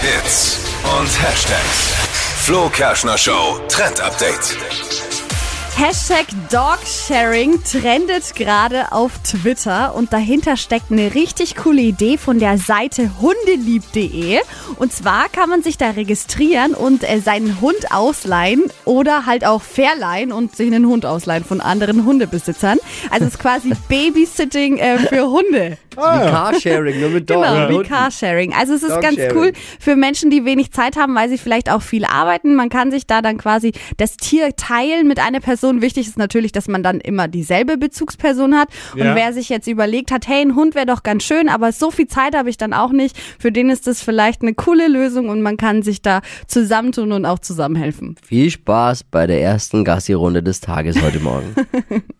Hits und Hashtags. Flo Kerschner Show Trend Update. Hashtag Dogsharing trendet gerade auf Twitter und dahinter steckt eine richtig coole Idee von der Seite hundelieb.de. Und zwar kann man sich da registrieren und äh, seinen Hund ausleihen oder halt auch verleihen und sich einen Hund ausleihen von anderen Hundebesitzern. Also es ist quasi Babysitting äh, für Hunde. Wie Carsharing, nur mit Dog. Genau, und wie. Carsharing. Also es ist ganz Dogsharing. cool für Menschen, die wenig Zeit haben, weil sie vielleicht auch viel arbeiten. Man kann sich da dann quasi das Tier teilen mit einer Person. Wichtig ist natürlich, dass man dann immer dieselbe Bezugsperson hat. Und Ja. wer sich jetzt überlegt hat, hey, ein Hund wäre doch ganz schön, aber so viel Zeit habe ich dann auch nicht. Für den ist das vielleicht eine coole Lösung und man kann sich da zusammentun und auch zusammenhelfen. Viel Spaß bei der ersten Gassi-Runde des Tages heute Morgen.